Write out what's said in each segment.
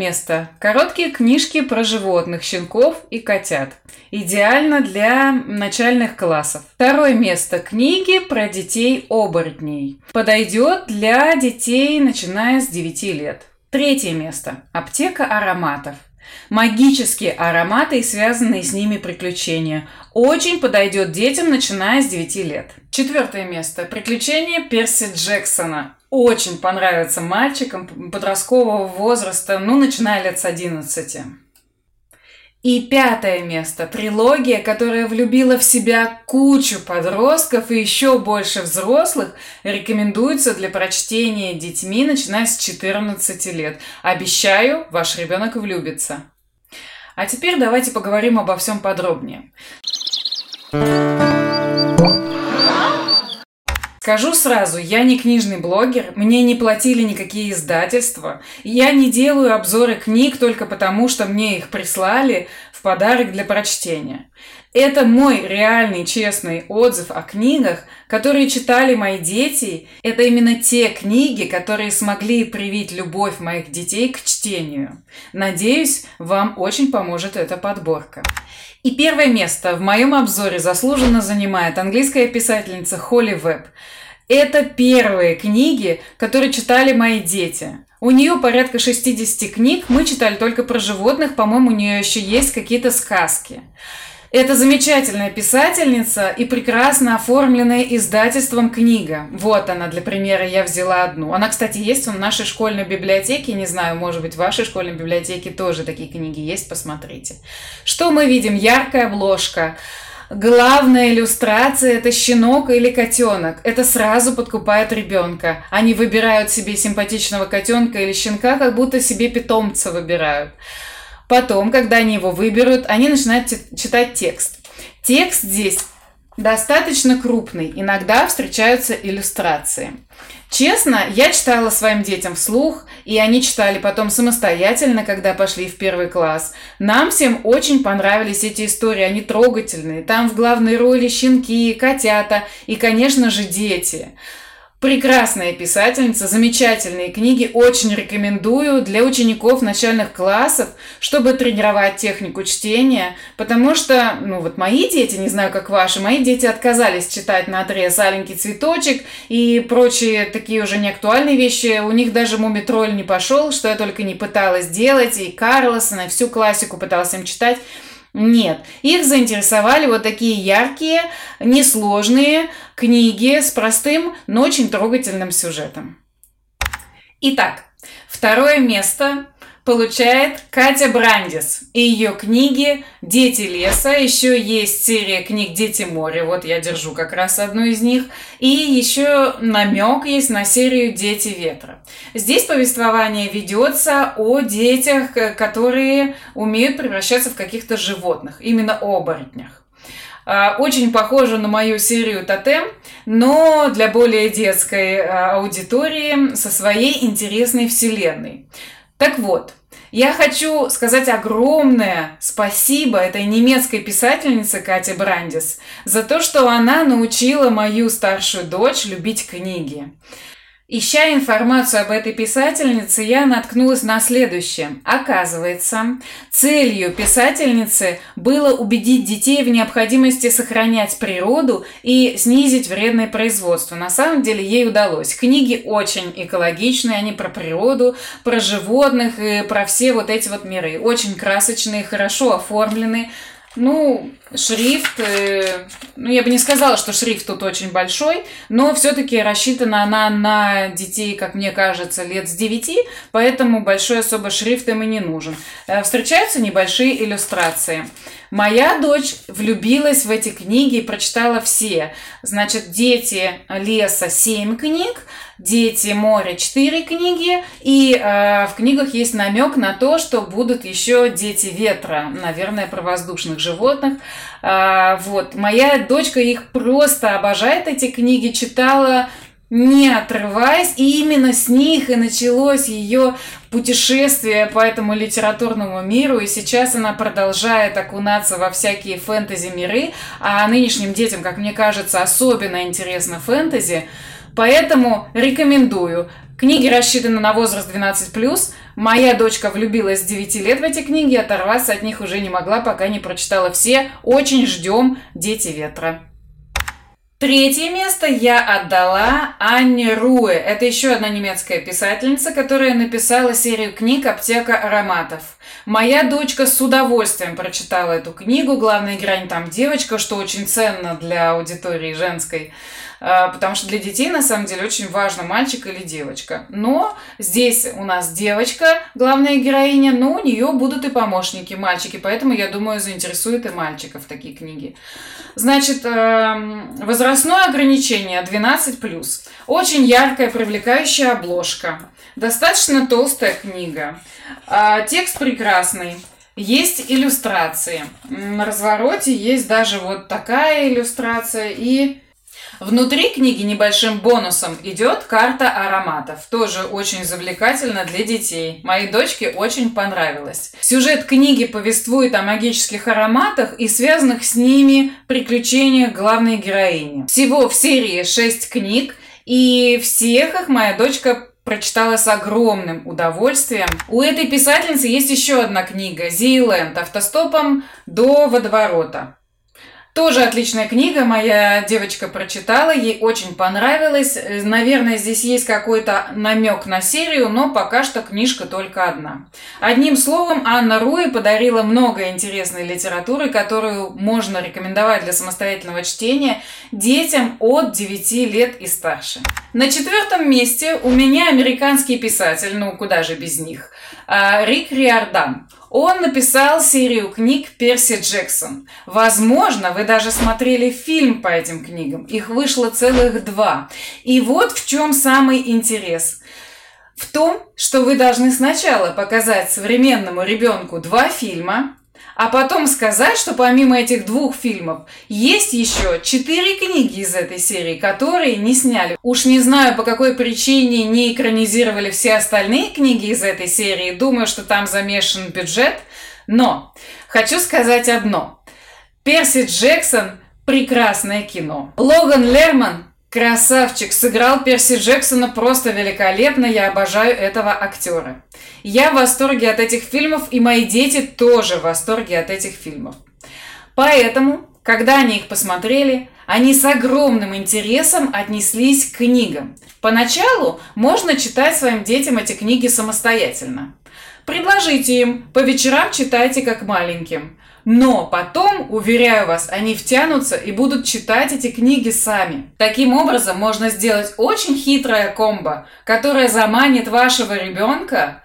место. Короткие книжки про животных, щенков и котят. Идеально для начальных классов. Второе место. Книги про детей-оборотней. Подойдет для детей, начиная с 9 лет. Третье место. Аптека ароматов. Магические ароматы и связанные с ними приключения. Очень подойдет детям, начиная с 9 лет. Четвертое место. Приключения Перси Джексона. Очень понравится мальчикам подросткового возраста, ну, начиная лет с 11. И пятое место. Трилогия, которая влюбила в себя кучу подростков и еще больше взрослых, рекомендуется для прочтения детьми, начиная с 14 лет. Обещаю, ваш ребенок влюбится. А теперь давайте поговорим обо всем подробнее. Скажу сразу, я не книжный блогер, мне не платили никакие издательства, я не делаю обзоры книг только потому, что мне их прислали в подарок для прочтения. Это мой реальный честный отзыв о книгах, которые читали мои дети. Это именно те книги, которые смогли привить любовь моих детей к чтению. Надеюсь, вам очень поможет эта подборка. И первое место в моем обзоре заслуженно занимает английская писательница Холли Веб. Это первые книги, которые читали мои дети. У нее порядка 60 книг, мы читали только про животных, по-моему, у нее еще есть какие-то сказки. Это замечательная писательница и прекрасно оформленная издательством книга. Вот она, для примера, я взяла одну. Она, кстати, есть в нашей школьной библиотеке. Не знаю, может быть, в вашей школьной библиотеке тоже такие книги есть, посмотрите. Что мы видим? Яркая обложка. Главная иллюстрация – это щенок или котенок. Это сразу подкупает ребенка. Они выбирают себе симпатичного котенка или щенка, как будто себе питомца выбирают. Потом, когда они его выберут, они начинают читать текст. Текст здесь достаточно крупный, иногда встречаются иллюстрации. Честно, я читала своим детям вслух, и они читали потом самостоятельно, когда пошли в первый класс. Нам всем очень понравились эти истории, они трогательные. Там в главной роли щенки, котята и, конечно же, дети. Прекрасная писательница, замечательные книги, очень рекомендую для учеников начальных классов, чтобы тренировать технику чтения, потому что, ну вот мои дети, не знаю как ваши, мои дети отказались читать на отрез «Аленький цветочек» и прочие такие уже неактуальные вещи, у них даже «Мумитроль» не пошел, что я только не пыталась делать, и Карлосона, и всю классику пыталась им читать, нет, их заинтересовали вот такие яркие, несложные книги с простым, но очень трогательным сюжетом. Итак, второе место получает Катя Брандис и ее книги «Дети леса». Еще есть серия книг «Дети моря». Вот я держу как раз одну из них. И еще намек есть на серию «Дети ветра». Здесь повествование ведется о детях, которые умеют превращаться в каких-то животных, именно оборотнях. А, очень похоже на мою серию «Тотем», но для более детской а, аудитории со своей интересной вселенной. Так вот, я хочу сказать огромное спасибо этой немецкой писательнице Кате Брандис за то, что она научила мою старшую дочь любить книги. Ища информацию об этой писательнице, я наткнулась на следующее. Оказывается, целью писательницы было убедить детей в необходимости сохранять природу и снизить вредное производство. На самом деле ей удалось. Книги очень экологичные, они про природу, про животных и про все вот эти вот миры. Очень красочные, хорошо оформлены. Ну, шрифт, э, ну, я бы не сказала, что шрифт тут очень большой, но все-таки рассчитана она на детей, как мне кажется, лет с 9, поэтому большой особо шрифт им и не нужен. Э, встречаются небольшие иллюстрации. Моя дочь влюбилась в эти книги и прочитала все. Значит, «Дети леса» 7 книг, «Дети моря» 4 книги, и э, в книгах есть намек на то, что будут еще «Дети ветра», наверное, про воздушных животных. Э, вот. Моя дочка их просто обожает, эти книги, читала не отрываясь, и именно с них и началось ее путешествие по этому литературному миру, и сейчас она продолжает окунаться во всякие фэнтези-миры, а нынешним детям, как мне кажется, особенно интересно фэнтези, поэтому рекомендую Книги рассчитаны на возраст 12+. Моя дочка влюбилась с 9 лет в эти книги, оторваться от них уже не могла, пока не прочитала все. Очень ждем «Дети ветра». Третье место я отдала Анне Руэ. Это еще одна немецкая писательница, которая написала серию книг «Аптека ароматов». Моя дочка с удовольствием прочитала эту книгу. Главная грань там девочка, что очень ценно для аудитории женской. А, потому что для детей, на самом деле, очень важно, мальчик или девочка. Но здесь у нас девочка, главная героиня, но у нее будут и помощники, мальчики, поэтому, я думаю, заинтересуют и мальчиков такие книги. Значит, эм, возрастное ограничение 12+. Очень яркая, привлекающая обложка. Достаточно толстая книга. А, текст прекрасный. Есть иллюстрации. На развороте есть даже вот такая иллюстрация и Внутри книги небольшим бонусом идет карта ароматов. Тоже очень завлекательно для детей. Моей дочке очень понравилось. Сюжет книги повествует о магических ароматах и связанных с ними приключениях главной героини. Всего в серии 6 книг, и всех их моя дочка прочитала с огромным удовольствием. У этой писательницы есть еще одна книга «Зейленд. Автостопом до водоворота». Тоже отличная книга, моя девочка прочитала, ей очень понравилось. Наверное, здесь есть какой-то намек на серию, но пока что книжка только одна. Одним словом, Анна Руи подарила много интересной литературы, которую можно рекомендовать для самостоятельного чтения детям от 9 лет и старше. На четвертом месте у меня американский писатель, ну куда же без них, а, Рик Риордан. Он написал серию книг Перси Джексон. Возможно, вы даже смотрели фильм по этим книгам. Их вышло целых два. И вот в чем самый интерес. В том, что вы должны сначала показать современному ребенку два фильма, а потом сказать, что помимо этих двух фильмов есть еще четыре книги из этой серии, которые не сняли. Уж не знаю, по какой причине не экранизировали все остальные книги из этой серии. Думаю, что там замешан бюджет. Но хочу сказать одно. Перси Джексон – прекрасное кино. Логан Лерман Красавчик, сыграл Перси Джексона просто великолепно, я обожаю этого актера. Я в восторге от этих фильмов, и мои дети тоже в восторге от этих фильмов. Поэтому, когда они их посмотрели, они с огромным интересом отнеслись к книгам. Поначалу можно читать своим детям эти книги самостоятельно. Предложите им, по вечерам читайте как маленьким. Но потом, уверяю вас, они втянутся и будут читать эти книги сами. Таким образом, можно сделать очень хитрое комбо, которое заманит вашего ребенка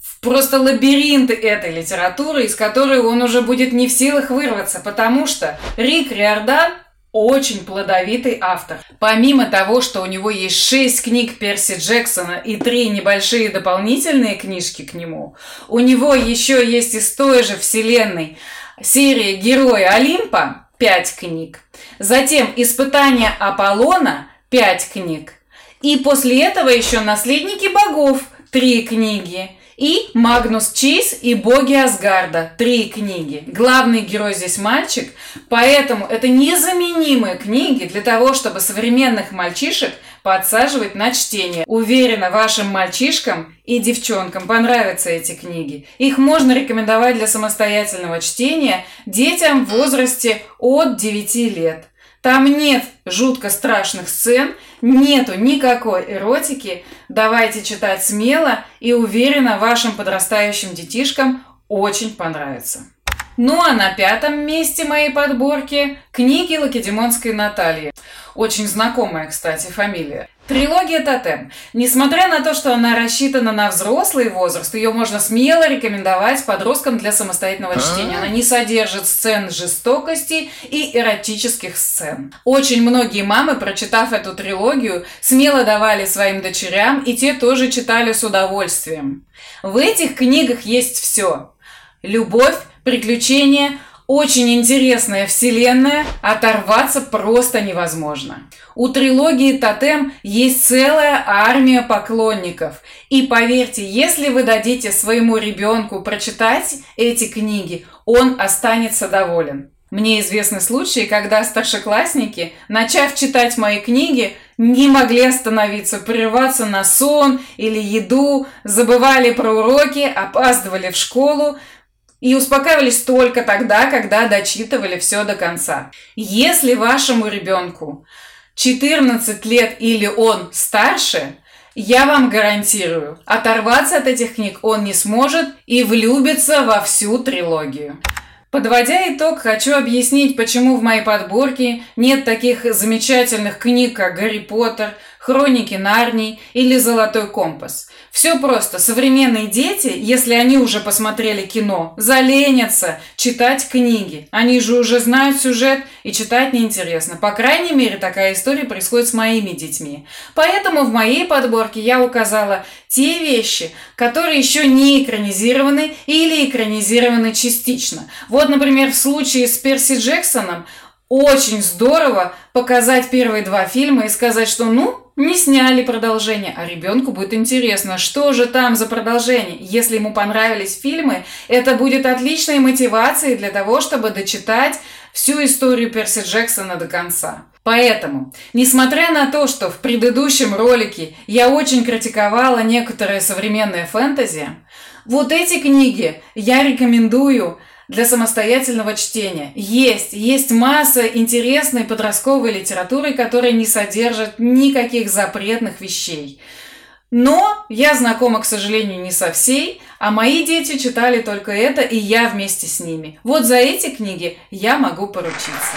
в просто лабиринты этой литературы, из которой он уже будет не в силах вырваться, потому что Рик Риордан очень плодовитый автор. Помимо того, что у него есть шесть книг Перси Джексона и три небольшие дополнительные книжки к нему, у него еще есть из той же вселенной серия «Герои Олимпа» пять книг, затем «Испытания Аполлона» пять книг, и после этого еще «Наследники богов» три книги – и Магнус Чейз и Боги Асгарда. Три книги. Главный герой здесь мальчик, поэтому это незаменимые книги для того, чтобы современных мальчишек подсаживать на чтение. Уверена, вашим мальчишкам и девчонкам понравятся эти книги. Их можно рекомендовать для самостоятельного чтения детям в возрасте от 9 лет. Там нет жутко страшных сцен, нету никакой эротики. Давайте читать смело и уверенно вашим подрастающим детишкам очень понравится. Ну а на пятом месте моей подборки книги Лакедемонской Натальи. Очень знакомая, кстати, фамилия. Трилогия «Тотем». Несмотря на то, что она рассчитана на взрослый возраст, ее можно смело рекомендовать подросткам для самостоятельного чтения. Она не содержит сцен жестокости и эротических сцен. Очень многие мамы, прочитав эту трилогию, смело давали своим дочерям, и те тоже читали с удовольствием. В этих книгах есть все. Любовь, приключения, очень интересная вселенная, оторваться просто невозможно. У трилогии «Тотем» есть целая армия поклонников. И поверьте, если вы дадите своему ребенку прочитать эти книги, он останется доволен. Мне известны случаи, когда старшеклассники, начав читать мои книги, не могли остановиться, прерываться на сон или еду, забывали про уроки, опаздывали в школу и успокаивались только тогда, когда дочитывали все до конца. Если вашему ребенку 14 лет или он старше, я вам гарантирую, оторваться от этих книг он не сможет и влюбится во всю трилогию. Подводя итог, хочу объяснить, почему в моей подборке нет таких замечательных книг, как «Гарри Поттер», «Хроники Нарнии» или «Золотой компас». Все просто. Современные дети, если они уже посмотрели кино, заленятся читать книги. Они же уже знают сюжет и читать неинтересно. По крайней мере, такая история происходит с моими детьми. Поэтому в моей подборке я указала те вещи, которые еще не экранизированы или экранизированы частично. Вот, например, в случае с Перси Джексоном очень здорово показать первые два фильма и сказать, что ну, не сняли продолжение, а ребенку будет интересно, что же там за продолжение. Если ему понравились фильмы, это будет отличной мотивацией для того, чтобы дочитать всю историю Перси Джексона до конца. Поэтому, несмотря на то, что в предыдущем ролике я очень критиковала некоторые современные фэнтези, вот эти книги я рекомендую для самостоятельного чтения. Есть, есть масса интересной подростковой литературы, которая не содержит никаких запретных вещей. Но я знакома, к сожалению, не со всей, а мои дети читали только это, и я вместе с ними. Вот за эти книги я могу поручиться.